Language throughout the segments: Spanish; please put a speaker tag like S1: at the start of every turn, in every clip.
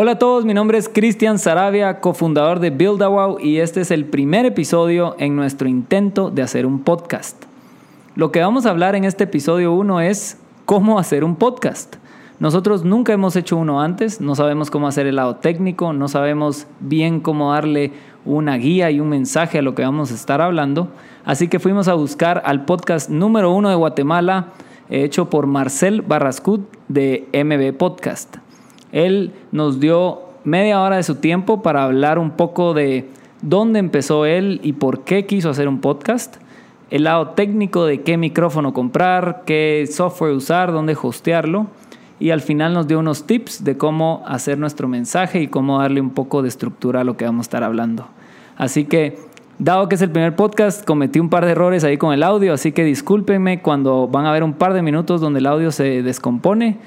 S1: Hola a todos, mi nombre es Cristian Sarabia, cofundador de Build y este es el primer episodio en nuestro intento de hacer un podcast. Lo que vamos a hablar en este episodio 1 es cómo hacer un podcast. Nosotros nunca hemos hecho uno antes, no sabemos cómo hacer el lado técnico, no sabemos bien cómo darle una guía y un mensaje a lo que vamos a estar hablando, así que fuimos a buscar al podcast número uno de Guatemala, hecho por Marcel Barrascut de MB Podcast. Él nos dio media hora de su tiempo para hablar un poco de dónde empezó él y por qué quiso hacer un podcast, el lado técnico de qué micrófono comprar, qué software usar, dónde hostearlo y al final nos dio unos tips de cómo hacer nuestro mensaje y cómo darle un poco de estructura a lo que vamos a estar hablando. Así que, dado que es el primer podcast, cometí un par de errores ahí con el audio, así que discúlpenme cuando van a ver un par de minutos donde el audio se descompone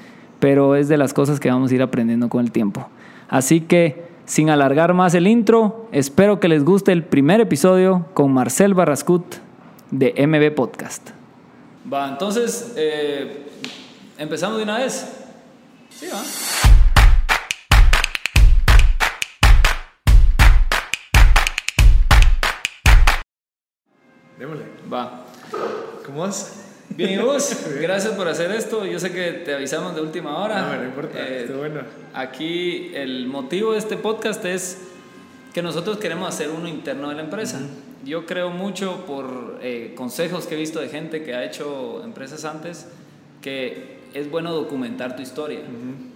S1: pero es de las cosas que vamos a ir aprendiendo con el tiempo. Así que, sin alargar más el intro, espero que les guste el primer episodio con Marcel Barrascut de MB Podcast. Va, entonces, eh, empezamos de una vez. Sí, va.
S2: Démosle.
S1: Va.
S2: ¿Cómo vas?
S1: Bien, y vos, gracias por hacer esto. Yo sé que te avisamos de última hora.
S2: No, no importa,
S1: Eh,
S2: estuvo bueno.
S1: Aquí el motivo de este podcast es que nosotros queremos hacer uno interno de la empresa. Yo creo mucho por eh, consejos que he visto de gente que ha hecho empresas antes que es bueno documentar tu historia.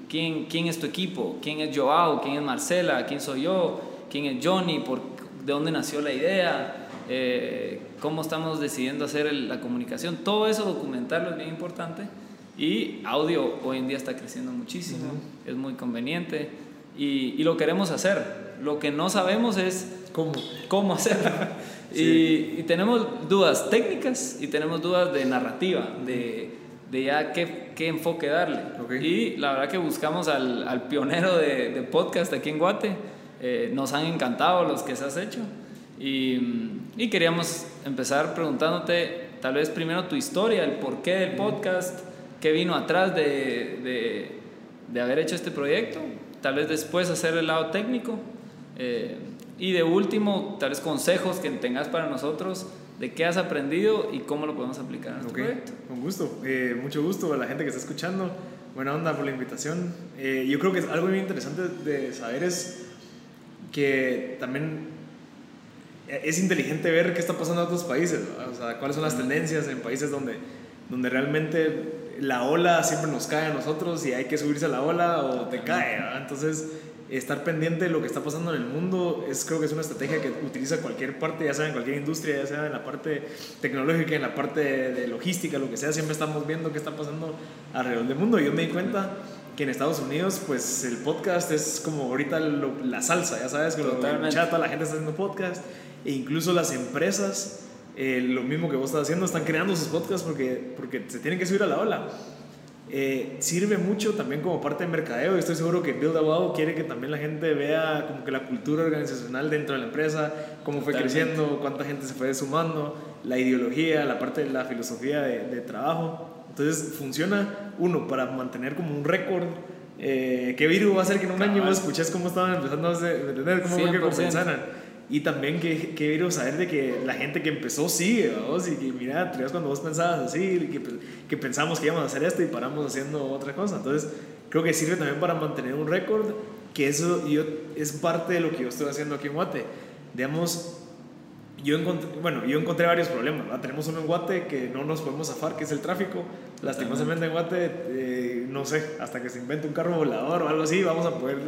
S1: ¿Quién, ¿Quién es tu equipo? ¿Quién es Joao? ¿Quién es Marcela? ¿Quién soy yo? ¿Quién es Johnny? ¿Por, ¿De dónde nació la idea? Eh, ¿Cómo estamos decidiendo hacer el- la comunicación? Todo eso documentarlo es bien importante. Y audio hoy en día está creciendo muchísimo, es muy conveniente y, y lo queremos hacer. Lo que no sabemos es
S2: ¿Cómo?
S1: cómo hacerlo. y, y tenemos dudas técnicas y tenemos dudas de narrativa, de, de ya qué, qué enfoque darle.
S2: Ok.
S1: Y la verdad que buscamos al, al pionero de, de podcast aquí en Guate. Eh, nos han encantado los que se has hecho. Y, y queríamos empezar preguntándote tal vez primero tu historia, el porqué del podcast, qué vino atrás de, de, de haber hecho este proyecto, tal vez después hacer el lado técnico. Eh, y de último, tal vez consejos que tengas para nosotros de qué has aprendido y cómo lo podemos aplicar en nuestro
S2: Ok,
S1: proyecto.
S2: con gusto. Eh, mucho gusto a la gente que está escuchando. Buena onda por la invitación. Eh, yo creo que es algo muy interesante de saber es que también es inteligente ver qué está pasando en otros países, ¿verdad? o sea, cuáles son las tendencias en países donde, donde realmente la ola siempre nos cae a nosotros y hay que subirse a la ola o te cae, ¿verdad? entonces estar pendiente de lo que está pasando en el mundo es creo que es una estrategia que utiliza cualquier parte, ya sea en cualquier industria, ya sea en la parte tecnológica, en la parte de logística, lo que sea, siempre estamos viendo qué está pasando alrededor del mundo. Yo me di cuenta que en Estados Unidos, pues el podcast es como ahorita lo- la salsa, ya sabes, que lo- toda la gente está haciendo podcast e incluso las empresas, eh, lo mismo que vos estás haciendo, están creando sus podcasts porque, porque se tienen que subir a la ola. Eh, sirve mucho también como parte de mercadeo y estoy seguro que Build a Wow quiere que también la gente vea como que la cultura organizacional dentro de la empresa, cómo fue
S1: Totalmente.
S2: creciendo, cuánta gente se fue sumando, la ideología, la parte de la filosofía de, de trabajo. Entonces funciona, uno, para mantener como un récord. Eh, ¿Qué virus va a ser que en un año
S1: Cabal.
S2: vos escuchás cómo estaban empezando a hacer- ¿me entendés? ¿Cómo fue que
S1: 100%.
S2: comenzaron? Y también que, que virus saber de que la gente que empezó sigue, vos y que mira, te cuando vos pensabas así, que, que pensamos que íbamos a hacer esto y paramos haciendo otra cosa. Entonces, creo que sirve también para mantener un récord, que eso yo, es parte de lo que yo estoy haciendo aquí en Guate. Digamos, yo encontré, bueno, yo encontré varios problemas. ¿verdad? Tenemos uno en Guate que no nos podemos zafar, que es el tráfico. Lastimosamente en Guate, eh, no sé, hasta que se invente un carro volador o algo así, vamos a poder...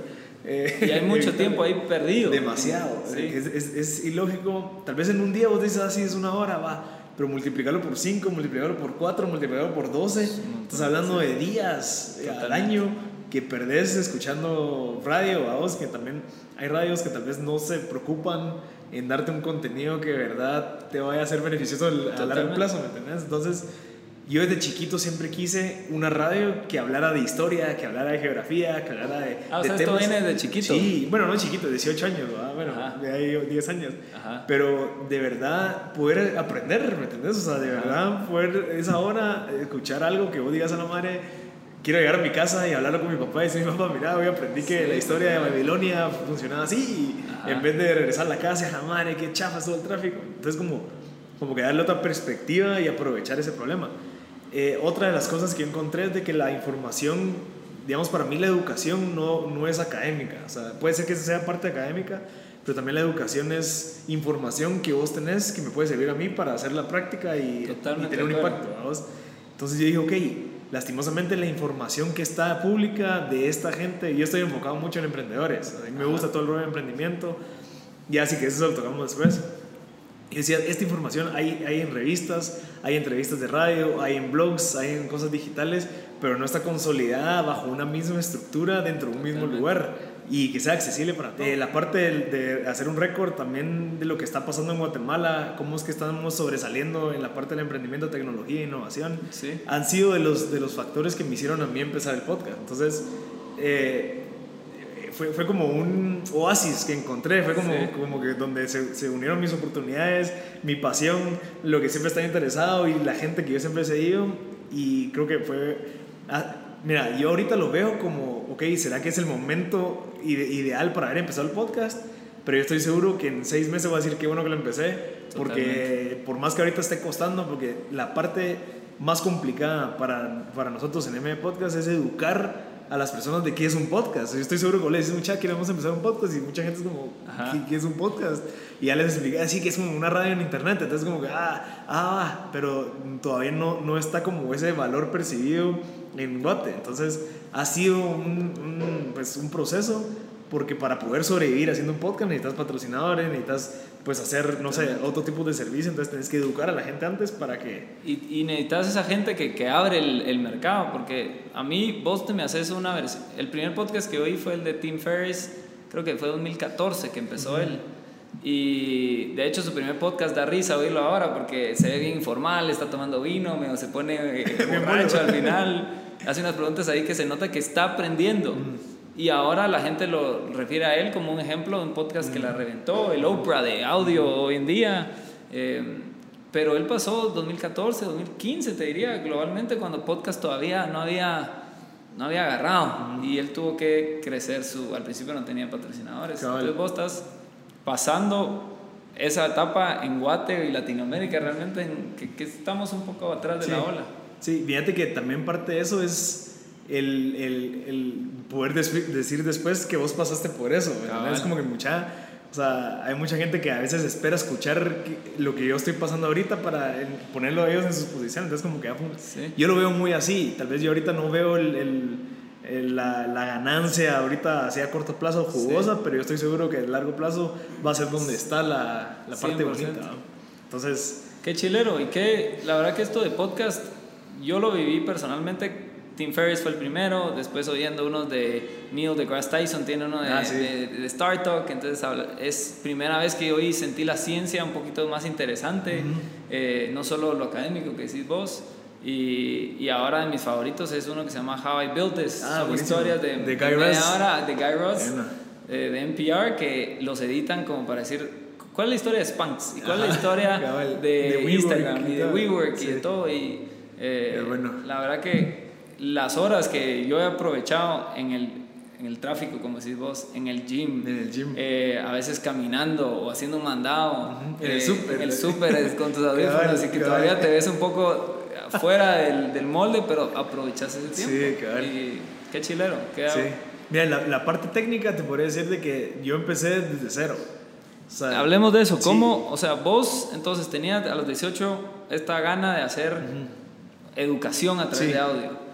S2: eh,
S1: Y hay mucho tiempo ahí perdido.
S2: Demasiado.
S1: Sí.
S2: Es, es, es ilógico. Tal vez en un día vos dices así es una hora, va. Pero multiplicarlo por 5, multiplicarlo por 4, multiplicarlo por 12. Estás hablando de días eh, al
S1: Totalmente.
S2: año que perdés escuchando radio, a vos, que también hay radios que tal vez no se preocupan en darte un contenido que de verdad te vaya a ser beneficioso al- a largo
S1: Totalmente.
S2: plazo, ¿me entendés? Entonces, yo desde chiquito siempre quise una radio que hablara de historia, que hablara de geografía, que hablara de.
S1: Ah, o
S2: de
S1: sea, esto
S2: temas-
S1: viene de chiquito.
S2: Sí, bueno, no chiquito, 18 años, ¿verdad? bueno,
S1: Ajá.
S2: de ahí 10 años.
S1: Ajá.
S2: Pero de verdad poder aprender, ¿me entendés? O sea, de
S1: Ajá.
S2: verdad poder esa hora escuchar algo que vos digas a la madre quiero llegar a mi casa y hablarlo con mi papá y decir, papá, mira, hoy aprendí que la historia de Babilonia funcionaba así y en vez de regresar a la casa, ja, madre, qué chafa todo el tráfico. Entonces, como, como que darle otra perspectiva y aprovechar ese problema. Eh, otra de las cosas que yo encontré es de que la información, digamos, para mí la educación no, no es académica. O sea, puede ser que sea parte académica, pero también la educación es información que vos tenés que me puede servir a mí para hacer la práctica y, y tener un impacto. Entonces yo dije, ok, lastimosamente la información que está pública de esta gente, yo estoy enfocado mucho en emprendedores, a mí me gusta todo el rollo de emprendimiento, ya así que eso lo tocamos después. Y decía, esta información hay, hay en revistas, hay entrevistas de radio, hay en blogs, hay en cosas digitales, pero no está consolidada bajo una misma estructura dentro de un mismo lugar y que sea accesible para todos. Eh, la parte de, hacer un récord también de lo que está pasando en Guatemala, cómo es que estamos sobresaliendo en la parte del emprendimiento, tecnología e innovación,
S1: sí.
S2: han sido de los, de los factores que me hicieron a mí empezar el podcast. Entonces, eh, fue, fue, como un oasis que encontré, fue como, como que donde se, se, unieron mis oportunidades, mi pasión, lo que siempre estaba interesado y la gente que yo siempre he seguido. Y creo que fue... Ah, mira, yo ahorita lo veo como, ok, ¿será que es el momento ideal para haber empezado el podcast? Pero yo estoy seguro que en seis meses voy a decir qué bueno que lo empecé, porque por más que ahorita esté costando, porque la parte más complicada para, para nosotros en M Podcast es educar a las personas de qué es un podcast. Yo estoy seguro que le dicen, mucha, queremos empezar un podcast y mucha gente es como, ¿qué, ¿qué, es un podcast? Y ya les expliqué, así que es como una radio en internet, entonces como que, ah, ah, pero todavía no, no está como ese valor percibido en Guate. Entonces ha sido un, pues, un proceso porque para poder sobrevivir haciendo un podcast necesitas patrocinadores, necesitas pues hacer, no sé, otro tipo de servicio, entonces tienes que educar a la gente antes para que...
S1: Y, y necesitas esa gente que, que abre el, el, mercado, porque a mí vos te me haces una versión, el primer podcast que oí fue el de Tim Ferriss, creo que fue 2014 que empezó él, y de hecho su primer podcast da risa oírlo ahora porque se ve bien informal, está tomando vino, se pone eh, borracho al final hace unas preguntas ahí que se nota que está aprendiendo. Y ahora la gente lo refiere a él como un ejemplo de un podcast que la reventó, el Oprah de audio hoy en día. Eh, pero él pasó 2014, 2015, te diría, globalmente, cuando podcast todavía no había, no había agarrado. Y él tuvo que crecer su... Al principio no tenía patrocinadores. Entonces vos estás pasando esa etapa en Guate y Latinoamérica realmente en que, que estamos un poco atrás de la ola.
S2: Sí, fíjate que también parte de eso es el, el, el poder decir después que vos pasaste por eso. Es como que mucha, o sea, hay mucha gente que a veces espera escuchar lo que yo estoy pasando ahorita para ponerlo a ellos en sus posiciones. Entonces, como que sí. yo lo veo muy así. Tal vez yo ahorita no veo el, la, la, ganancia ahorita así a corto plazo jugosa, sí. pero yo estoy seguro que a largo plazo va a ser donde está la, la parte 100%. bonita. Entonces.
S1: Qué chilero. Y qué, la verdad que esto de podcast yo lo viví personalmente. Tim Ferriss fue el primero, después oyendo unos de Neil deGrasse Tyson, tiene uno de, ah, sí. de, de, Star Talk, entonces es primera vez que oí, sentí la ciencia un poquito más interesante, uh -huh. eh, no solo lo académico que decís vos, y, y, ahora de mis favoritos es uno que se llama How I Built This,
S2: ah,
S1: son historias de,
S2: de Guy Ross,
S1: ahora, de, Guy Ross eh, de NPR, que los editan como para decir, ¿cuál es la historia de Spanx? ¿Y cuál es la historia de, de Instagram y de WeWork sí. y de todo? Y, eh,
S2: bueno.
S1: La verdad que las horas que yo he aprovechado en el, en el tráfico, como decís vos, en el gym,
S2: en el gym.
S1: Eh, a veces caminando o haciendo un mandado,
S2: uh -huh. en el súper,
S1: en el súper con tus audífonos, así que todavía te ves un poco fuera del, del, molde, pero aprovechas ese tiempo.
S2: Sí, cabal.
S1: Y qué chilero. Qué
S2: sí. Mira, la, la, parte técnica te podría decir de que yo empecé desde cero.
S1: O sea, Hablemos de eso. ¿Cómo, sí. o sea, vos entonces tenías a los 18 esta gana de hacer... Uh -huh educación a través sí. de audio.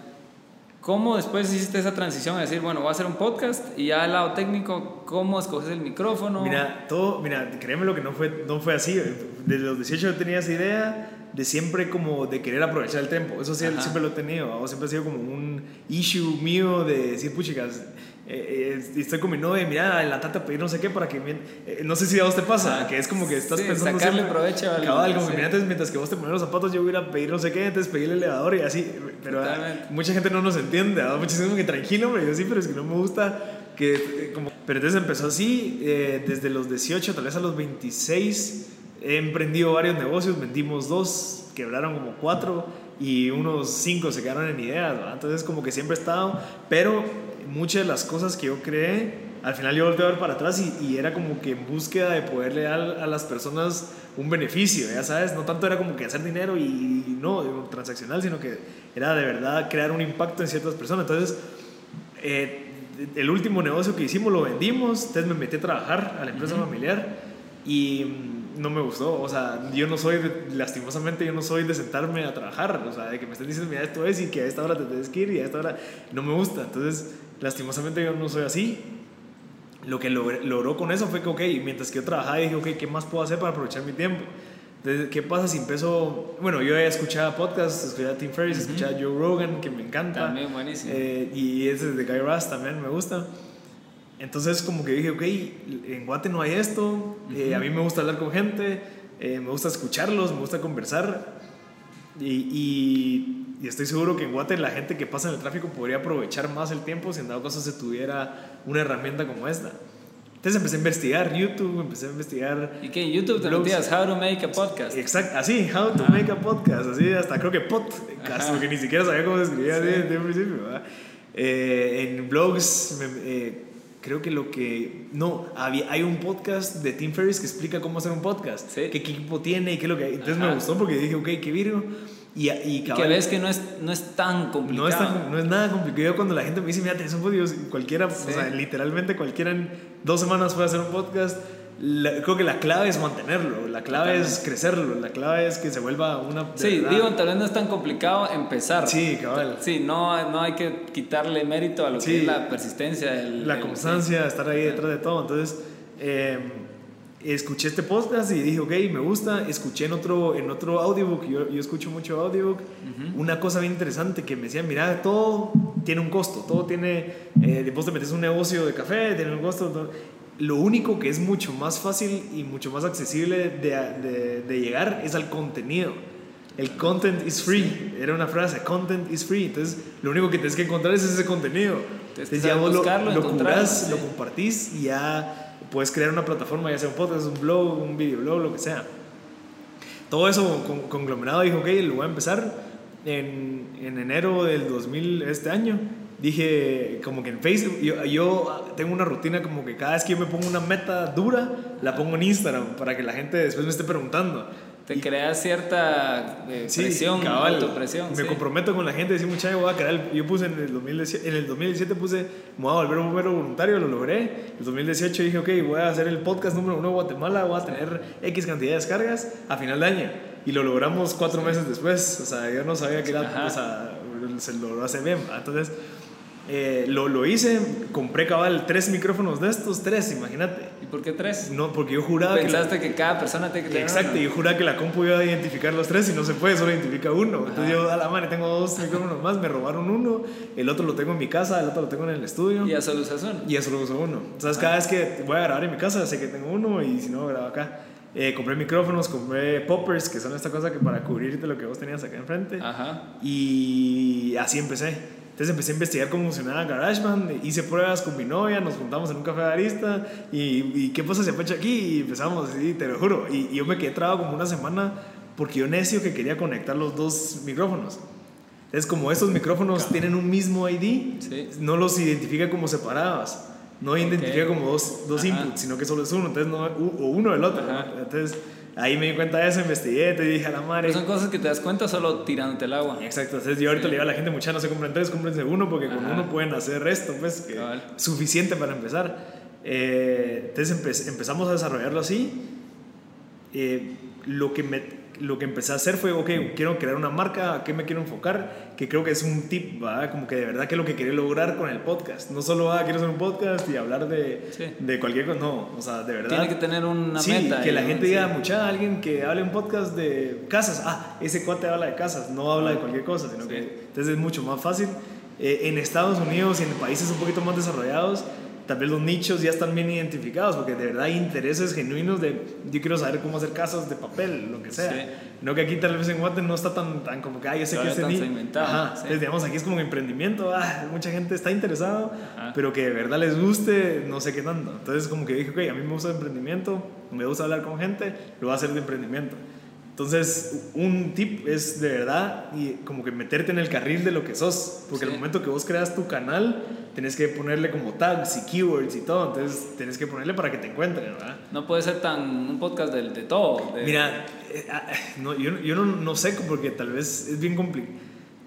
S1: ¿Cómo después hiciste esa transición a decir, bueno, voy a hacer un podcast y ya al lado técnico, cómo escoges el micrófono?
S2: Mira, todo, mira, créeme lo que no fue, no fue así. Desde los 18 yo tenía esa idea de siempre como de querer aprovechar el tiempo. Eso sí, siempre lo he tenido. O siempre ha sido como un issue mío de decir, puchicas, eh, eh, estoy con mi novia, mira, en la tata pedir no sé qué para que eh, no sé si a vos te pasa, ah, que es como que estás
S1: sí,
S2: pensando
S1: sacarle siempre, provecho al
S2: cabal, como que mientras, mientras que vos te pones los zapatos yo voy a ir a pedir no sé qué, entonces pedir el elevador y así, pero ah, mucha gente no nos entiende, ¿no? muchos dicen que tranquilo, pero yo sí, pero es que no me gusta que como, pero entonces empezó así, eh, desde los 18, tal vez a los 26 he emprendido varios negocios, vendimos dos, quebraron como cuatro y unos cinco se quedaron en ideas, ¿va? Entonces como que siempre he estado, pero muchas de las cosas que yo creé, al final yo volteé a ver para atrás y, y era como que en búsqueda de poderle dar a las personas un beneficio, ya sabes, no tanto era como que hacer dinero y no, transaccional, sino que era de verdad crear un impacto en ciertas personas. Entonces, eh, el último negocio que hicimos lo vendimos, entonces me metí a trabajar a la empresa familiar y no me gustó, o sea, yo no soy, de, lastimosamente, yo no soy de sentarme a trabajar, o sea, de que me estén diciendo, mira, esto es y que a esta hora te tienes que ir y a esta hora no me gusta, entonces, lastimosamente yo no soy así. Lo que logró con eso fue que, ok, mientras que yo trabajaba, dije, ok, ¿qué más puedo hacer para aprovechar mi tiempo? Entonces, ¿qué pasa si empiezo? Bueno, yo he escuchado podcasts, escuchado Tim Ferriss, uh escuchado Joe Rogan, que me encanta.
S1: También buenísimo.
S2: Eh, y ese de Guy Raz también me gusta. Entonces, como que dije, ok, en Guate no hay esto, eh, a mí me gusta hablar con gente, eh, me gusta escucharlos, me gusta conversar. Y, y, y, estoy seguro que en Guate la gente que pasa en el tráfico podría aprovechar más el tiempo si en dado caso se tuviera una herramienta como esta. Entonces empecé a investigar YouTube, empecé a investigar.
S1: ¿Y qué? YouTube te metías How to Make a Podcast.
S2: Exacto, así, How to Make a Podcast, así, hasta creo que podcast, porque ni siquiera sabía cómo se escribía sí. desde un principio. Eh, en blogs, eh, creo que lo que. No, había, hay un podcast de Tim Ferriss que explica cómo hacer un podcast, ¿Sí? qué equipo tiene y qué es lo que. Entonces Ajá. me gustó porque dije, ok, qué virgo. Y, y
S1: que ves que no es, no es tan complicado.
S2: No es, tan, no es nada complicado. Cuando la gente me dice, mira, tenés un podcast, cualquiera, sí. o sea, literalmente cualquiera en dos semanas puede hacer un podcast. La, creo que la clave es mantenerlo, la clave Totalmente. es crecerlo, la clave es que se vuelva una...
S1: Sí, verdad. digo, tal vez no es tan complicado empezar.
S2: Sí, cabal.
S1: Sí, no, no hay que quitarle mérito a lo sí. que es la persistencia. El,
S2: la
S1: el,
S2: constancia,
S1: sí.
S2: estar ahí detrás de todo. Entonces, eh, escuché este podcast y dije, ok, me gusta. Escuché en otro, en otro audiobook, yo, yo escucho mucho audiobook, uh -huh. una cosa bien interesante que me decían, mira, todo tiene un costo, todo tiene, eh, vos te metes un negocio de café, tiene un costo. Todo. Lo único que es mucho más fácil y mucho más accesible de, de, de llegar es al contenido. El content is free, era una frase, content is free. Entonces, lo único que tienes que encontrar es ese contenido. Entonces, ya vos lo, lo, curás, sí. lo compartís y ya puedes crear una plataforma, ya sea un podcast, un blog, un videoblog, lo que sea. Todo eso con, conglomerado dijo, ok, lo voy a empezar en, en, enero del 2000, este año. Dije, como que en Facebook, yo, yo, tengo una rutina como que cada vez que yo me pongo una meta dura, la pongo en Instagram para que la gente después me esté preguntando.
S1: Te creas cierta eh, presión,
S2: sí, cabal,
S1: autopresión.
S2: Me
S1: sí.
S2: comprometo con la gente, decir, muchacho, voy a crear. Yo puse en el, 2017, en el 2017 puse, me voy a volver un bombero voluntario, lo logré. En el 2018 dije, ok, voy a hacer el podcast número uno de Guatemala, voy a tener X cantidad de descargas a final de año. Y lo logramos cuatro meses después. O sea, yo no sabía que era, o sea, se logró hacer bien. Entonces, eh, lo, lo, hice, compré cabal tres micrófonos de estos, tres, imagínate.
S1: ¿Y por qué tres?
S2: No, porque yo juraba
S1: Pensaste
S2: que,
S1: que cada persona tiene que tener
S2: Exacto,
S1: uno.
S2: yo juraba que la compu iba a identificar los tres y no se puede, solo identifica uno. Entonces yo, a la madre, tengo dos micrófonos más, me robaron uno, el otro lo tengo en mi casa, el otro lo tengo en el estudio.
S1: Y ya solo usas uno.
S2: Y ya solo uso uno. Entonces cada vez que voy a grabar en mi casa, sé que tengo uno y si no, grabo acá. Eh, compré micrófonos, compré poppers, que son esta cosa que para cubrirte lo que vos tenías acá enfrente.
S1: Ajá.
S2: Y así empecé. Entonces empecé a investigar cómo funcionaba GarageBand, hice pruebas con mi novia, nos juntamos en un café de arista y, y qué pasa se fecha aquí y empezamos, y te lo juro. Y, y yo me quedé trabado como una semana porque yo necio que quería conectar los dos micrófonos. Entonces como estos micrófonos claro. tienen un mismo ID,
S1: sí.
S2: no los identifica como separados. No okay. identifica como dos, dos inputs, sino que solo es uno, entonces no, o uno del otro. Entonces ahí me di cuenta de eso, investigué, te dije a la madre.
S1: Pero son cosas que te das cuenta solo tirándote el agua.
S2: Exacto, entonces yo ahorita sí. le digo a la gente, mucha no se compren tres, cómprense uno, porque Ajá. con uno pueden hacer esto, pues, que vale. suficiente para empezar. Eh, entonces empe empezamos a desarrollarlo así. Eh, lo que me lo que empecé a hacer fue, ok, quiero crear una marca, ¿a qué me quiero enfocar? Que creo que es un tip, ¿va? Como que de verdad que es lo que quería lograr con el podcast. No solo, ah, quiero hacer un podcast y hablar de, sí. de cualquier cosa, no, o sea, de verdad.
S1: Tiene que tener una
S2: sí,
S1: meta.
S2: que la gente diga, mucha, alguien que hable un podcast de casas, ah, ese cuate habla de casas, no habla de cualquier cosa, sino sí. que entonces es mucho más fácil. Eh, en Estados Unidos y en países un poquito más desarrollados, tal vez los nichos ya están bien identificados, porque de verdad hay intereses genuinos de yo quiero saber cómo hacer casas de papel, lo que sea. Sí. No que aquí tal vez en Guate no está tan, tan como que, ay, yo sé que
S1: es
S2: ni... Ajá. Sí. Entonces, digamos, aquí es como emprendimiento, ah, mucha gente está interesada, pero que de verdad les guste, no sé qué tanto. Entonces, como que dije, ok, a mí me gusta el emprendimiento, me gusta hablar con gente, lo voy a hacer de emprendimiento. Entonces, un tip es de verdad y como que meterte en el carril de lo que sos, porque
S1: Sí.
S2: el momento que vos creas tu canal, tenés que ponerle como tags y keywords y todo, entonces tenés que ponerle para que te encuentren, ¿verdad?
S1: No puede ser tan un podcast de, de todo. de-
S2: Mira, eh, ah, no, yo, yo no, no sé porque tal vez es bien complicado.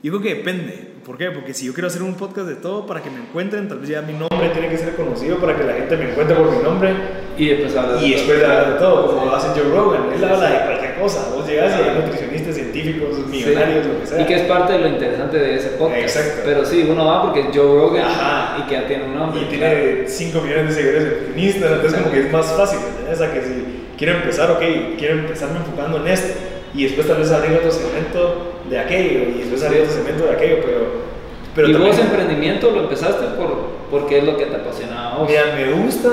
S2: Yo creo que depende. ¿Por qué? Porque si yo quiero hacer un podcast de todo para que me encuentren, tal vez ya mi nombre tiene que ser conocido para que la gente me encuentre por mi nombre
S1: y después hablas
S2: y
S1: de
S2: después de todo, como hace Joe Rogan. Él habla de cosa. Vos llegas y hay nutricionistas, científicos, millonarios,
S1: Sí.
S2: lo que sea.
S1: Y que es parte de lo interesante de ese podcast.
S2: Exacto.
S1: Pero sí, uno va porque Joe Rogan
S2: Ajá.
S1: y que ya tiene un nombre.
S2: Y tiene 5 millones de seguidores en feministas, entonces como que es más fácil, ¿entendés? A que si quiero empezar, ok, quiero empezarme enfocando en esto, y después tal vez abrir otro segmento de aquello, y después abrir otro segmento de aquello, pero... pero
S1: y
S2: también-
S1: vos emprendimiento lo empezaste por, porque es lo que te apasionaba.
S2: Mira, me gusta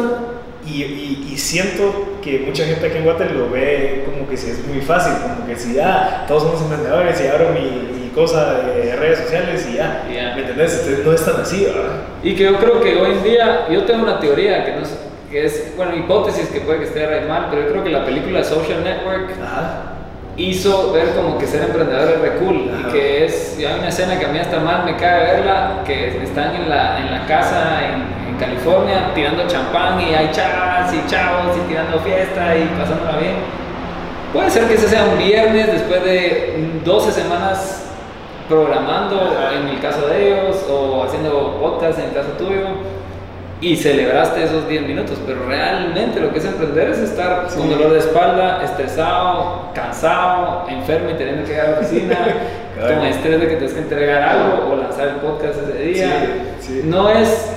S2: y, y, y siento que mucha gente aquí en Guate lo ve como que si es muy fácil, como que si ya todos somos emprendedores y abro mi, mi cosa de redes sociales y ya,
S1: Ya.
S2: ¿me entendés? Entonces no es tan así, ¿verdad?
S1: Y que yo creo que hoy en día, yo tengo una teoría que, no es, que es, bueno, hipótesis que puede que esté re mal, pero yo creo que la película Social Network
S2: Ajá.
S1: hizo ver como que ser emprendedor es re cool
S2: Ajá.
S1: y que es, y hay una escena que a mí hasta mal me cae verla, que están en la, en la casa en, en California tirando champán y hay chavas y chavos y tirando fiesta y pasándola bien. Puede ser que ese sea un viernes después de 12 semanas programando
S2: Ajá.
S1: en el caso de ellos o haciendo podcast en el caso tuyo y celebraste esos 10 minutos, pero realmente lo que es emprender es estar
S2: Sí.
S1: con dolor de espalda, estresado, cansado, enfermo y teniendo que ir a la oficina,
S2: Claro.
S1: con estrés de que tienes que entregar algo o lanzar el podcast ese día.
S2: Sí, sí.
S1: No es,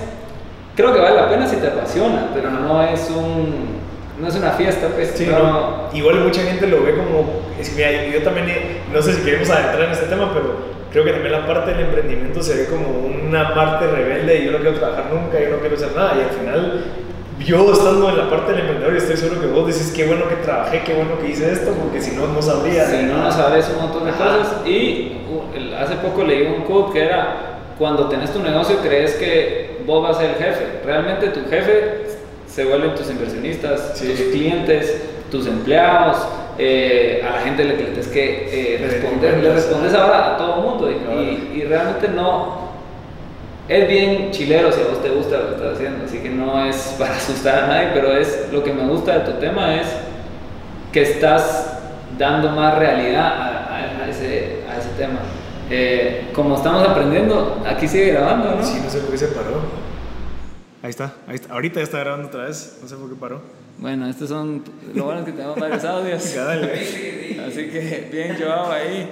S1: creo que vale la pena si te apasiona, pero no es un, no es una fiesta, pues.
S2: Sí,
S1: no-.
S2: Igual mucha gente lo ve como. Es que mira, yo también, eh, no sé si queremos adentrar en este tema, pero creo que también la parte del emprendimiento se ve como una parte rebelde y yo no quiero trabajar nunca, yo no quiero hacer nada. Y al final, yo estando en la parte del emprendedor, estoy seguro que vos decís qué bueno que trabajé, qué bueno que hice esto, porque si no, no sabría.
S1: Si no, no sabes un montón de
S2: Ajá.
S1: cosas. Y uh, hace poco leí un quote que era, cuando tenés tu negocio crees que vos vas a ser el jefe. Realmente tu jefe se vuelven tus inversionistas,
S2: Sí.
S1: tus clientes, tus empleados, eh, a la gente le, tienes que eh, responder. Le respondes ahora a todo el mundo. Y,
S2: Claro.
S1: y- y realmente no... Es bien chilero si a vos te gusta lo que estás haciendo, así que no es para asustar a nadie, pero es lo que me gusta de tu tema es que estás dando más realidad a, a- a ese, a ese tema. Eh, como estamos aprendiendo, aquí sigue grabando, ¿no?
S2: Sí, no sé por qué se paró. Ahí está, ahí está. Ahorita ya está grabando otra vez, no sé por qué paró.
S1: Bueno, estos son lo bueno es que tenemos varios audios. Así que bien llevado ahí.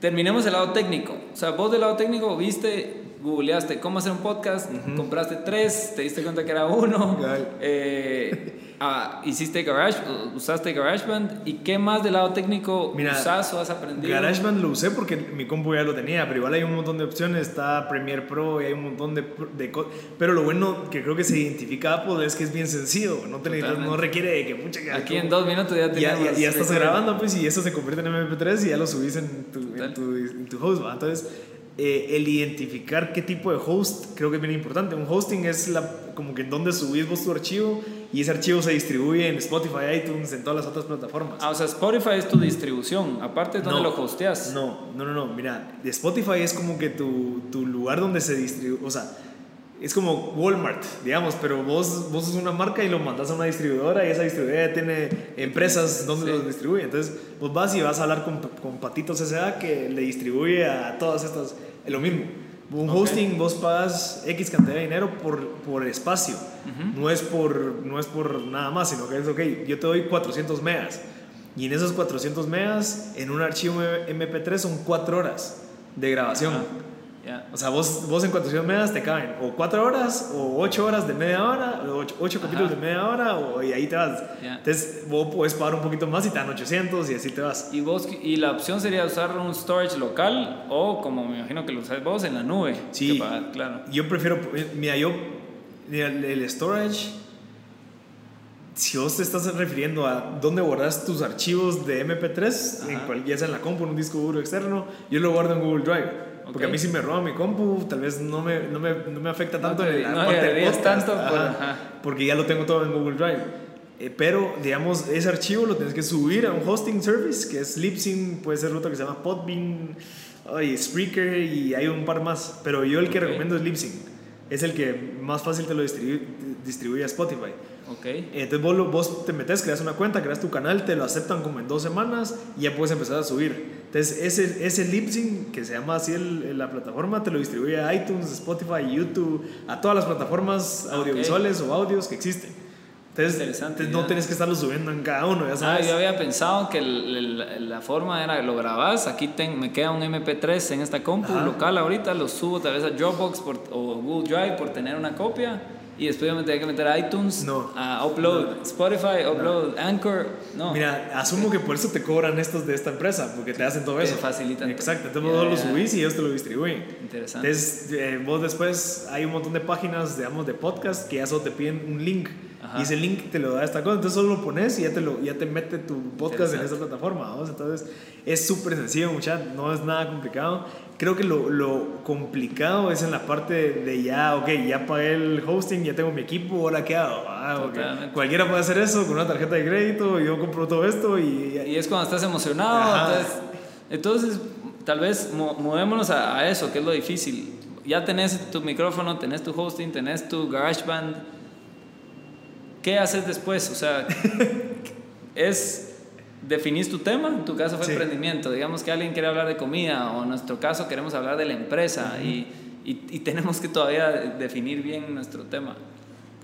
S1: Terminemos el lado técnico. O sea, vos del lado técnico viste, googleaste cómo hacer un podcast, compraste tres, te diste cuenta que era uno, eh, ah, hiciste Garage, usaste GarageBand y qué más del lado técnico
S2: Mira,
S1: usas o has aprendido.
S2: GarageBand lo usé porque mi compu ya lo tenía, pero igual hay un montón de opciones, está Premiere Pro y hay un montón de, de cosas. Pero lo bueno que creo que se identifica Apple es que es bien sencillo, no, te no requiere de que mucha
S1: Aquí en dos minutos ya
S2: ya, ya, ya estás grabando pues y eso se convierte en MP3 y ya lo subís en tu, en tu, en tu host. ¿va? Entonces, eh, el identificar qué tipo de host creo que es bien importante. Un hosting es la, como que en donde subís vos tu archivo y ese archivo se distribuye en Spotify, iTunes, en todas las otras plataformas.
S1: Ah, o sea, Spotify es tu distribución, aparte es donde
S2: No.
S1: lo hosteas.
S2: No, no, no, no. Mira, Spotify es como que tu, tu lugar donde se distribuye. O sea, es como Walmart, digamos, pero vos, vos sos una marca y lo mandas a una distribuidora y esa distribuidora tiene empresas donde
S1: Sí.
S2: lo distribuye. Entonces, vos vas y vas a hablar con, con Patitos S.A. que le distribuye a todas estas. Es lo mismo. Un
S1: Ok.
S2: hosting, vos pagas X cantidad de dinero por, por espacio. no, es por, no es por nada más, sino que es, ok, yo te doy 400 megas. Y en esos 400 megas, en un archivo MP3 son 4 horas de grabación.
S1: Ajá, ya.
S2: O sea, vos, vos en 400 megas te caben o 4 horas o 8 horas de media hora, o 8, capítulos de media hora, o, y ahí te vas.
S1: Ya.
S2: Entonces, vos puedes pagar un poquito más y te dan 800 y así te vas.
S1: Y, vos, y la opción sería usar un storage local o, como me imagino que lo usas vos, en la nube.
S2: Sí.
S1: pagar, claro.
S2: Yo prefiero, mira, yo, el el storage, si vos te estás refiriendo a dónde guardas tus archivos de MP3, en
S1: Ajá.
S2: cual, ya sea en la compu, en un disco duro externo, yo lo guardo en Google Drive. Porque a mí si me roba mi compu, tal vez no me, no me, no me afecta tanto
S1: te-
S2: en la
S1: no
S2: parte de podcast,
S1: tanto por-
S2: ajá,
S1: ajá.
S2: porque ya lo tengo todo en Google Drive. Eh, pero, digamos, ese archivo lo tienes que subir a un hosting service que es Libsyn, puede ser otro que se llama Podbean, ay, Spreaker y hay un par más. Pero yo el que recomiendo es Libsyn. Es el que más fácil te lo distribu- distribuye a Spotify.
S1: Ok.
S2: Entonces vos, lo- vos te metes, creas una cuenta, creas tu canal, te lo aceptan como en dos semanas y ya puedes empezar a subir. Entonces ese, ese Libsyn, que se llama así el- la plataforma, te lo distribuye a iTunes, Spotify, YouTube, a todas las plataformas
S1: Ah,
S2: audiovisuales o audios que existen. Entonces,
S1: Interesante,
S2: entonces no tienes que estarlo subiendo en cada uno, ya
S1: Ah,
S2: sabes.
S1: yo había pensado que el- el- la forma era lo grabas, aquí ten- me queda un MP3 en esta compu
S2: Ajá.
S1: local ahorita, lo subo tal vez a Dropbox por- o Google Drive por tener una copia y después yo me tenía que meter a iTunes,
S2: No.
S1: a upload Spotify, upload Anchor, no.
S2: Mira, asumo que por eso te cobran estos de esta empresa, porque te hacen todo
S1: Te
S2: eso.
S1: facilitan.
S2: Exacto, entonces
S1: Ya,
S2: vos lo
S1: ya.
S2: subís y ellos te lo distribuyen.
S1: Interesante.
S2: Entonces, eh, vos después hay un montón de páginas, digamos, de podcast que ya solo te piden un link.
S1: Ajá.
S2: Y ese link te lo da esta cosa. Entonces solo lo pones y ya te, lo, ya te mete tu podcast en esa plataforma. ¿vamos? Entonces es súper sencillo, muchachos. No es nada complicado. Creo que lo, lo complicado es en la parte de ya, ok, ya pagué el hosting, ya tengo mi equipo, ahora qué hago. Ah. Cualquiera puede hacer eso con una tarjeta de crédito. Yo compro todo esto y,
S1: Y es cuando estás emocionado, entonces, entonces tal vez mo- movémonos a, a eso, que es lo difícil. Ya tenés tu micrófono, tenés tu hosting, tenés tu GarageBand. ¿Qué haces después? O sea, es definís tu tema, en tu caso fue
S2: Sí.
S1: emprendimiento, digamos que alguien quiere hablar de comida o en nuestro caso queremos hablar de la empresa y, y- y tenemos que todavía definir bien nuestro tema.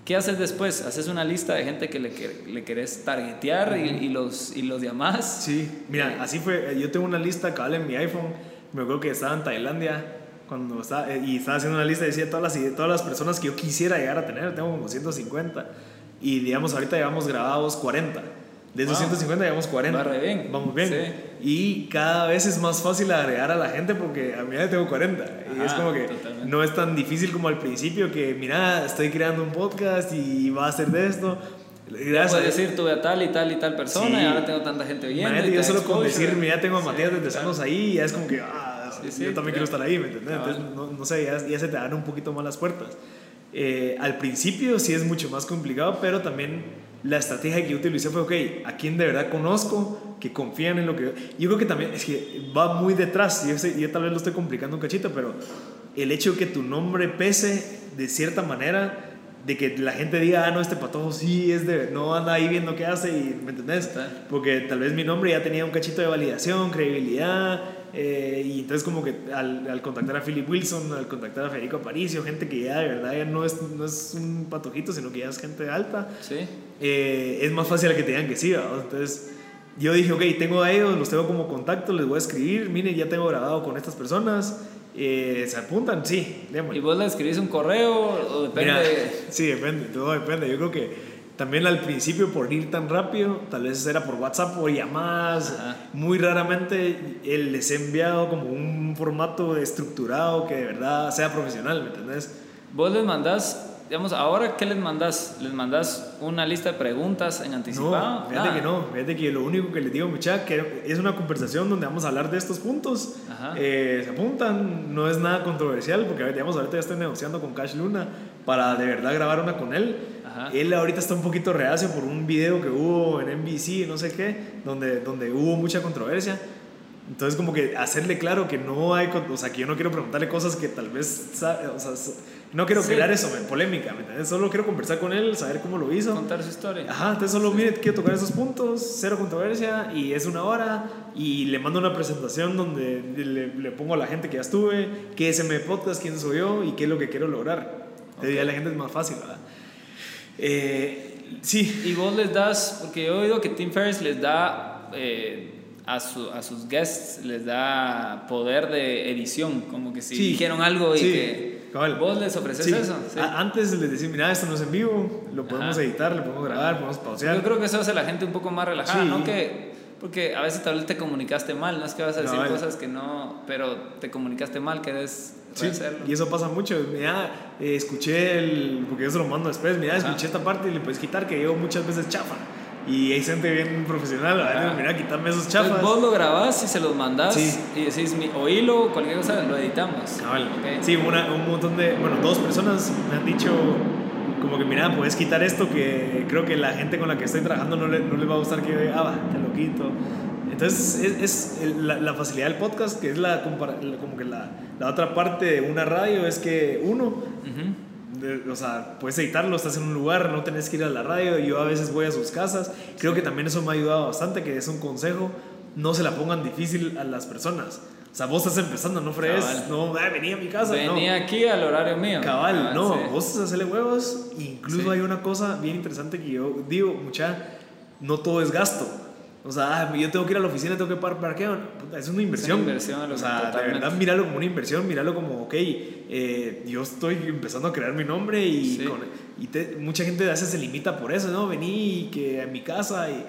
S1: ¿Qué haces después? ¿Haces una lista de gente que le, que- le querés targetear y, y los, y los llamás?
S2: Sí, mira, así fue. Yo tengo una lista cabal en mi iPhone. Me acuerdo que estaba en Tailandia cuando estaba, eh, y estaba haciendo una lista y decía todas las, todas las personas que yo quisiera llegar a tener. Tengo como 150. Y digamos, ahorita llevamos grabados 40. De esos
S1: Wow.
S2: 150 llevamos 40.
S1: Va re bien.
S2: Vamos bien.
S1: Sí.
S2: Y cada vez es más fácil agregar a la gente porque a mí ya tengo 40. y es como que
S1: totalmente.
S2: no es tan difícil como al principio que, mira, estoy creando un podcast y va a ser de esto. Gracias.
S1: Puedes decir, tuve a tal y tal y tal persona
S2: Sí.
S1: y ahora tengo tanta gente oyendo.
S2: Yo solo con decir, mira, tengo a Matías desde
S1: claro.
S2: años ahí, ya es como que, ah,
S1: Sí,
S2: yo también
S1: claro.
S2: quiero estar ahí, ¿me entiendes?
S1: Cabal.
S2: Entonces, no, no sé, ya, ya se te dan un poquito más las puertas. Eh, al principio sí es mucho más complicado, pero también la estrategia que yo utilicé fue, ok, a quién de verdad conozco, que confían en lo que yo... Yo creo que también, es que va muy detrás, yo, sé- yo tal vez lo estoy complicando un cachito, pero el hecho de que tu nombre pese de cierta manera, de que la gente diga, ah, no, este patojo sí es de... No anda ahí viendo qué hace y, ¿me entendés? Porque tal vez mi nombre ya tenía un cachito de validación, credibilidad, eh, y entonces como que al, al contactar a Philip Wilson, al contactar a Federico Aparicio, gente que ya de verdad ya no es, no es un patojito, sino que ya es gente alta,
S1: Sí.
S2: Eh, es más fácil que te digan que sí, ¿verdad? Entonces yo dije, ok, tengo a ellos, los tengo como contacto, les voy a escribir, miren, ya tengo grabado con estas personas, eh, ¿se apuntan? Sí, démosle.
S1: ¿Y vos le escribís un correo o depende?
S2: Mira, sí, depende, todo depende. Yo creo que también al principio por ir tan rápido, tal vez era por WhatsApp o llamadas.
S1: Ajá.
S2: Muy raramente él les he enviado como un formato estructurado que de verdad sea profesional, ¿me entendés?
S1: Vos les mandás, digamos, ahora, ¿qué les mandás? ¿Les mandás una lista de preguntas en anticipado?
S2: No, fíjate
S1: Nada.
S2: que no, fíjate que lo único que les digo, muchacha, que es una conversación donde vamos a hablar de estos puntos.
S1: Ajá.
S2: Eh, se apuntan, no es nada controversial, porque digamos, ahorita ya estoy negociando con Cash Luna para de verdad grabar una con él.
S1: Ajá.
S2: Él ahorita está un poquito reacio por un video que hubo en NBC, no sé qué, donde, donde hubo mucha controversia. Entonces como que hacerle claro que no hay, o sea, que yo no quiero preguntarle cosas que tal vez, o sea, no quiero
S1: Sí.
S2: crear eso, polémica, ¿me? Solo quiero conversar con él, saber cómo lo hizo.
S1: Contar su historia.
S2: Ajá, entonces solo mire, quiero tocar esos puntos, cero controversia y es una hora y le mando una presentación donde le, le pongo a la gente que ya estuve, qué es M Podcast, quién soy yo y qué es lo que quiero lograr. Entonces ya la gente es más fácil, ¿verdad? Eh, sí,
S1: Y vos les das, porque yo he oído que Tim Ferriss les da eh, a, su- a sus guests, les da poder de edición, como que si
S2: Sí.
S1: dijeron algo y
S2: Sí,
S1: que
S2: cabal.
S1: vos les ofreces
S2: sí.
S1: eso. sí.
S2: Antes les decía, mira, esto no es en vivo, lo podemos
S1: Ajá.
S2: editar, lo podemos grabar, podemos pausear.
S1: Yo creo que eso hace a la gente un poco más relajada,
S2: Sí.
S1: ¿no? Que, porque a veces tal vez te comunicaste mal, no es que vas a decir
S2: Cabal.
S1: cosas que no, pero te comunicaste mal, querés
S2: Sí,
S1: rehacerlo.
S2: y eso pasa mucho. Mira, eh, escuché el. Porque yo se lo mando después. Mira,
S1: Ajá.
S2: escuché esta parte y le puedes quitar que yo muchas veces chafa. Y hay gente bien profesional. a ver,
S1: Ajá.
S2: Mira, quítame esos
S1: Entonces
S2: chafas.
S1: vos lo grabás y se los mandás
S2: Sí.
S1: y decís, oílo, cualquier cosa, lo editamos.
S2: Cabal.
S1: Ok.
S2: Sí, una, un montón de. Bueno, dos personas me han dicho. como que mira, puedes quitar esto que creo que la gente con la que estoy trabajando no le, no le va a gustar que yo, ah, va, te lo quito. Entonces es, es la, la, facilidad del podcast, que es la, como que la, la, otra parte de una radio, es que uno, o sea, puedes editarlo, estás en un lugar, no tenés que ir a la radio, yo a veces voy a sus casas, creo que también eso me ha ayudado bastante, que es un consejo, no se la pongan difícil a las personas. O sea, vos estás empezando, no frees, no, ah, venía a mi casa.
S1: Venía aquí al horario mío.
S2: Cabal, no, vos vos hacerle huevos. Incluso hay una cosa bien interesante que yo digo, mucha, no todo es gasto. O sea, ah, yo tengo que ir a la oficina, tengo que pagar parqueo. Es una inversión. Es una inversión o sea, de verdad, míralo como una inversión, míralo como, ok, eh, yo estoy empezando a crear mi nombre y, y mucha gente a veces se limita por eso, ¿no? Vení que a mi casa y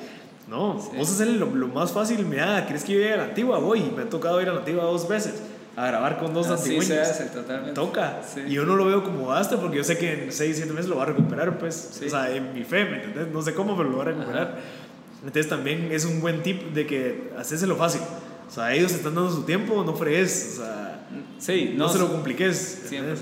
S2: no, vos haces lo, lo, más fácil. Mira, ¿quieres que yo vaya a la antigua? Voy. Me ha tocado ir a la antigua dos veces a grabar con dos
S1: Así se hace, totalmente.
S2: Toca. Y yo no lo veo como gasto porque yo sé que en 6, 7 meses lo va a recuperar, pues. O sea, en mi fe, ¿me entendés? No sé cómo, pero lo va a recuperar. Entonces también es un buen tip de que lo fácil. O sea, ellos están dando su tiempo, no fregues. O sea,
S1: sí,
S2: no, se lo compliques.
S1: 100%.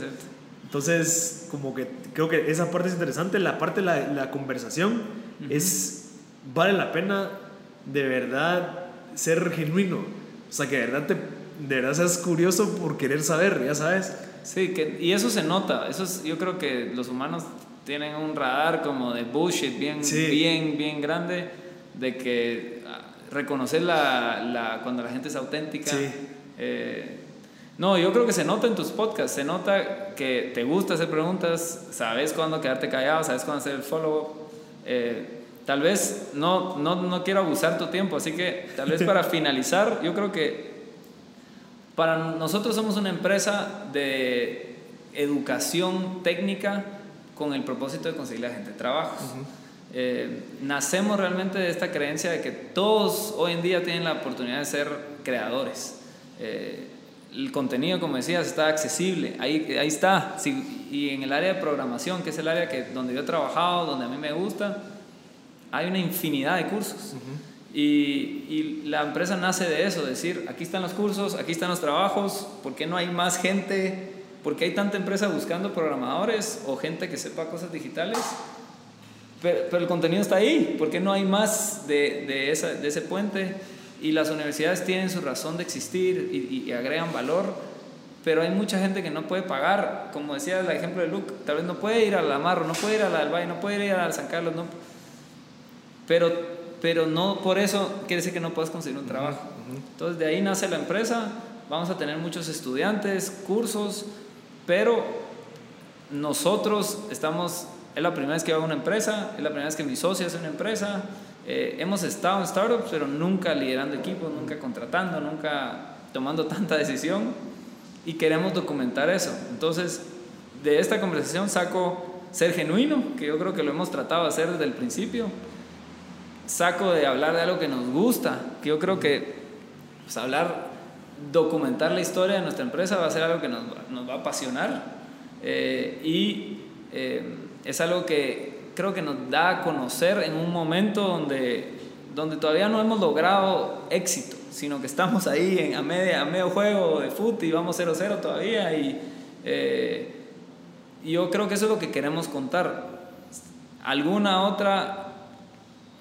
S2: Entonces, como que creo que esa parte es interesante. La parte de la, la conversación es vale la pena de verdad ser genuino. O sea, que de verdad, te, de verdad seas curioso por querer saber, ya sabes.
S1: Sí, que, y eso se nota. Eso es, yo creo que los humanos tienen un radar como de bullshit bien, bien, bien grande, de que ah, reconocer la, la, cuando la gente es auténtica. Sí. Eh, no, yo creo que se nota en tus podcasts, se nota que te gusta hacer preguntas, sabes cuándo quedarte callado, sabes cuándo hacer el follow-up. Eh, Tal vez no, no, no quiero abusar tu tiempo, así que tal vez para finalizar, yo creo que para nosotros somos una empresa de educación técnica con el propósito de conseguir la gente trabajo. Eh, nacemos realmente de esta creencia de que todos hoy en día tienen la oportunidad de ser creadores. Eh, el contenido, como decías, está accesible, ahí, ahí está. y en el área de programación, que es el área que, donde yo he trabajado, donde a mí me gusta, hay una infinidad de cursos. y, y, la empresa nace de eso, decir, aquí están los cursos, aquí están los trabajos, ¿por qué no hay más gente? ¿Por qué hay tanta empresa buscando programadores o gente que sepa cosas digitales? Pero, el contenido está ahí, ¿por qué no hay más de, de, esa, de, ese puente? Y las universidades tienen su razón de existir y, y, agregan valor, pero hay mucha gente que no puede pagar, como decía el ejemplo de Luke, tal vez no puede ir al Amarro, no puede ir a la del Valle, no puede ir al San Carlos, no pero, pero no por eso quiere decir que no puedas conseguir un trabajo. Entonces de ahí nace la empresa, vamos a tener muchos estudiantes, cursos, pero nosotros estamos, es la primera vez que hago una empresa, es la primera vez que mi socio hace una empresa, eh, hemos estado en startups, pero nunca liderando equipos, nunca contratando, nunca tomando tanta decisión. Y queremos documentar eso. Entonces, de esta conversación saco ser genuino, que yo creo que lo hemos tratado de hacer desde el principio, saco de hablar de algo que nos gusta, que yo creo que pues, hablar, documentar la historia de nuestra empresa va a ser algo que nos, nos va a apasionar. Eh, y eh, es algo que creo que nos da a conocer en un momento donde, donde todavía no hemos logrado éxito, sino que estamos ahí en, a, media, a medio juego de fútbol y vamos 0-0 todavía y eh, yo creo que eso es lo que queremos contar. ¿Alguna otra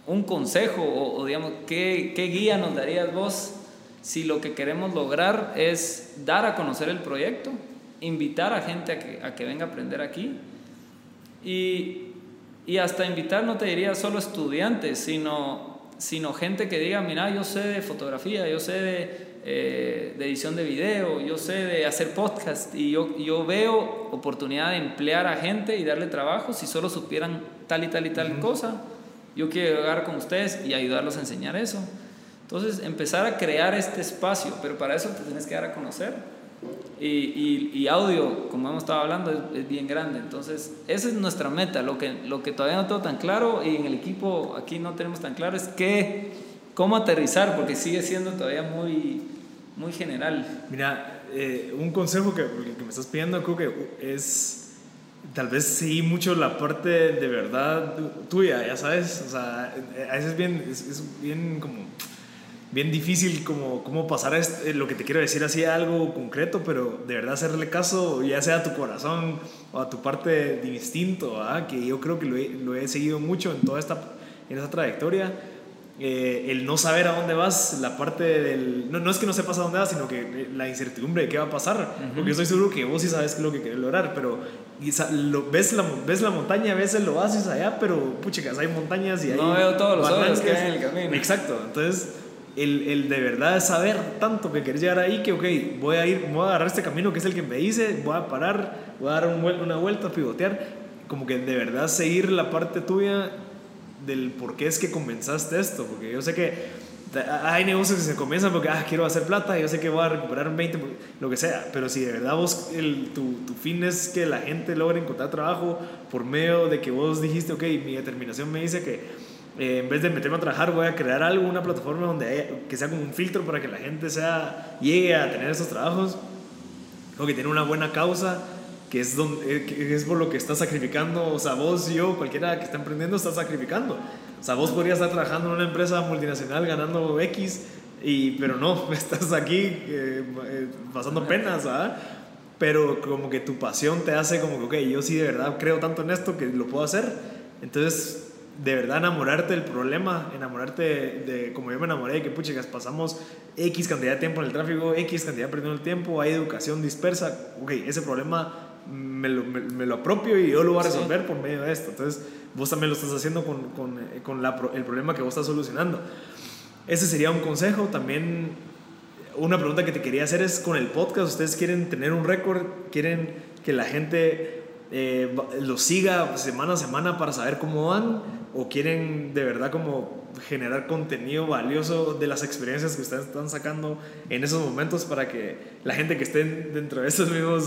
S1: un consejo o, digamos, ¿qué, ¿qué, guía nos darías vos si lo que queremos lograr es dar a conocer el proyecto, invitar a gente a que, a que venga a aprender aquí y, y, hasta invitar, no te diría solo estudiantes, sino, sino gente que diga, mira, yo sé de fotografía, yo sé de, eh, de edición de video, yo sé de hacer podcast y yo, yo veo oportunidad de emplear a gente y darle trabajo si solo supieran tal y tal y tal cosa yo quiero llegar con ustedes y ayudarlos a enseñar eso. Entonces, empezar a crear este espacio, pero para eso te tienes que dar a conocer. Y, y, audio, como hemos estado hablando, es, bien grande. Entonces, esa es nuestra meta. Lo que, lo que todavía no tengo tan claro y en el equipo aquí no tenemos tan claro es que, cómo aterrizar, porque sigue siendo todavía muy, muy general.
S2: Mira, eh, un consejo que, que me estás pidiendo, creo que es tal vez sí mucho la parte de verdad tuya, ya sabes, o sea, a veces es bien, es, bien como, bien difícil como, como pasar a lo que te quiero decir así algo concreto, pero de verdad hacerle caso, ya sea a tu corazón o a tu parte de instinto, que yo creo que lo he, lo he seguido mucho en toda esta, en esta trayectoria eh, el no saber a dónde vas, la parte del... No, no, es que no sepas a dónde vas, sino que la incertidumbre de qué va a pasar. Porque yo estoy seguro que vos sí sabes lo que querés lograr, pero lo, ves, la, ves la montaña, ves el oasis allá, pero puchicas, hay montañas y hay...
S1: No veo todos los que hay en el camino.
S2: Exacto, entonces... El, el, de verdad saber tanto que querés llegar ahí que, ok, voy a ir, voy a agarrar este camino que es el que me dice, voy a parar, voy a dar una vuelta, pivotear, como que de verdad seguir la parte tuya del por qué es que comenzaste esto, porque yo sé que hay negocios que se comienzan porque, ah, quiero hacer plata, yo sé que voy a recuperar un 20, lo que sea, pero si de verdad vos, el, tu, tu, fin es que la gente logre encontrar trabajo por medio de que vos dijiste, ok, mi determinación me dice que eh, en vez de meterme a trabajar voy a crear algo, una plataforma donde que sea como un filtro para que la gente sea, llegue a tener esos trabajos, o que tiene una buena causa, que es, donde, eh, que es por lo que estás sacrificando, o sea, vos yo, cualquiera que está emprendiendo, está sacrificando. O sea, vos podrías estar trabajando en una empresa multinacional ganando X, y, pero no, estás aquí eh, eh, pasando penas, ¿ah? Pero como que tu pasión te hace como que, ok, yo sí de verdad creo tanto en esto que lo puedo hacer. Entonces, de verdad enamorarte del problema, enamorarte de, como yo me enamoré, de que puchas, pasamos X cantidad de tiempo en el tráfico, X cantidad perdiendo el tiempo, hay educación dispersa, ok, ese problema me lo, me, lo, apropio y yo lo voy a resolver por medio de esto. Entonces, vos también lo estás haciendo con, con, eh, con la, el problema que vos estás solucionando. Ese sería un consejo. También una pregunta que te quería hacer es con el podcast, ¿ustedes quieren tener un récord? ¿Quieren que la gente eh, lo siga semana a semana para saber cómo van? ¿O quieren de verdad como generar contenido valioso de las experiencias que ustedes están sacando en esos momentos para que la gente que esté dentro de esas mismas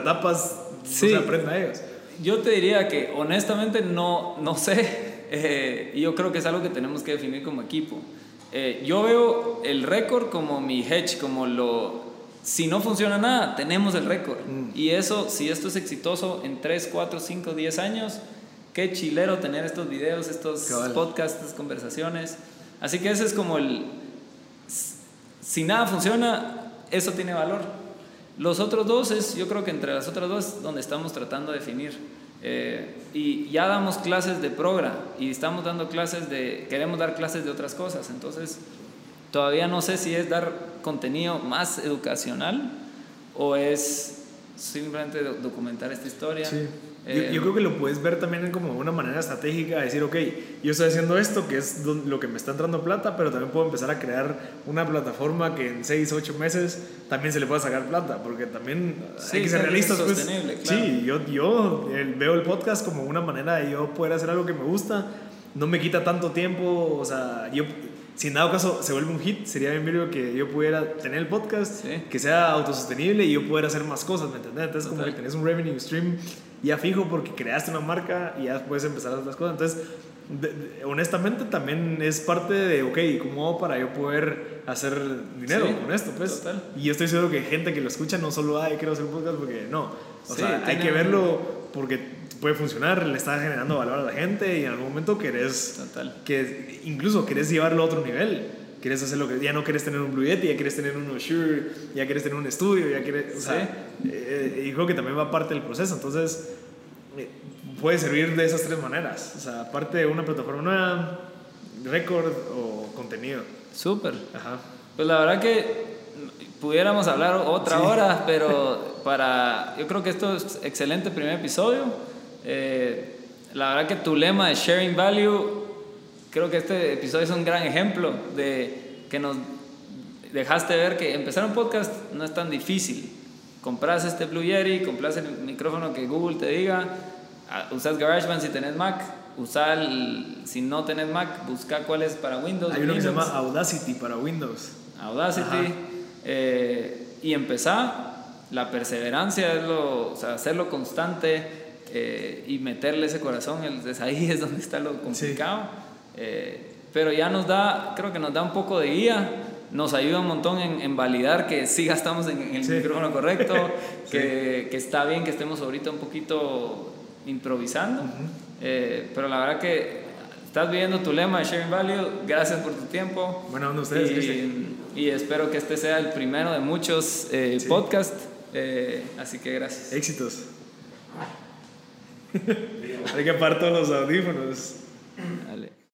S2: etapas sí. aprenda a ellos.
S1: Yo te diría que honestamente no, no sé, eh, yo creo que es algo que tenemos que definir como equipo. Eh, yo veo el récord como mi hedge, como lo... Si no funciona nada, tenemos el récord. Mm. Y eso, si esto es exitoso en 3, 4, 5, 10 años, qué chilero tener estos videos, estos podcasts, estas conversaciones. Así que ese es como el... Si nada funciona, eso tiene valor. Los otros dos es, yo creo que entre las otras dos es donde estamos tratando de definir. Eh, y ya damos clases de progra y estamos dando clases de, queremos dar clases de otras cosas. Entonces, todavía no sé si es dar contenido más educacional o es simplemente documentar esta historia.
S2: Sí. Yo, yo, eh, creo que lo puedes ver también como una manera estratégica de decir, ok, yo estoy haciendo esto, que es lo que me está entrando plata, pero también puedo empezar a crear una plataforma que en 6, 8 meses también se le pueda sacar plata, porque también hay que ser realistas. Pues, Sí, yo, yo veo el podcast como una manera de yo poder hacer algo que me gusta, no me quita tanto tiempo, o sea, yo si en dado caso se vuelve un hit, sería bien visto que yo pudiera tener el podcast, que sea autosostenible y yo pudiera hacer más cosas, ¿me entiendes? Entonces, como que tenés un revenue stream ya fijo porque creaste una marca y ya puedes empezar a hacer otras cosas. Entonces, honestamente, también es parte de, ok, ¿cómo hago para yo poder hacer dinero con esto? Pues? Y yo estoy seguro que gente que lo escucha no solo, ay, quiero hacer un podcast porque no. O sea, hay que verlo porque puede funcionar, le está generando valor a la gente y en algún momento querés, Total. que incluso querés llevarlo a otro nivel. Quieres hacer lo que ya no quieres tener un Blue Yeti, ya quieres tener un Shure, ya quieres tener un estudio, ya quieres, o sea, eh, y creo que también va parte del proceso. Entonces, eh, puede servir de esas tres maneras. O sea, aparte de una plataforma nueva, récord o contenido.
S1: Súper. Ajá. Pues la verdad que pudiéramos hablar otra hora, pero para, yo creo que esto es excelente primer episodio. Eh, la verdad que tu lema de sharing value, creo que este episodio es un gran ejemplo de que nos dejaste ver que empezar un podcast no es tan difícil. Compras este Blue Yeti, compras el micrófono que Google te diga, usas GarageBand si tenés Mac, usar si no tenés Mac, busca cuál es para Windows.
S2: Hay uno que se llama Audacity para Windows.
S1: Audacity. Eh, y empezar, la perseverancia es lo, o sea, hacerlo constante eh, y meterle ese corazón, es ahí es donde está lo complicado. Eh, pero ya nos da, creo que nos da un poco de guía, nos ayuda un montón en, validar que sí gastamos en, el micrófono correcto, que, que, está bien que estemos ahorita un poquito improvisando. Eh, pero la verdad que estás viviendo tu lema de Sharing Value. Gracias por tu tiempo.
S2: Buena onda ustedes,
S1: y, y espero que este sea el primero de muchos eh,
S2: Sí.
S1: podcasts. Eh, así que gracias.
S2: Éxitos. Hay que apartar los audífonos.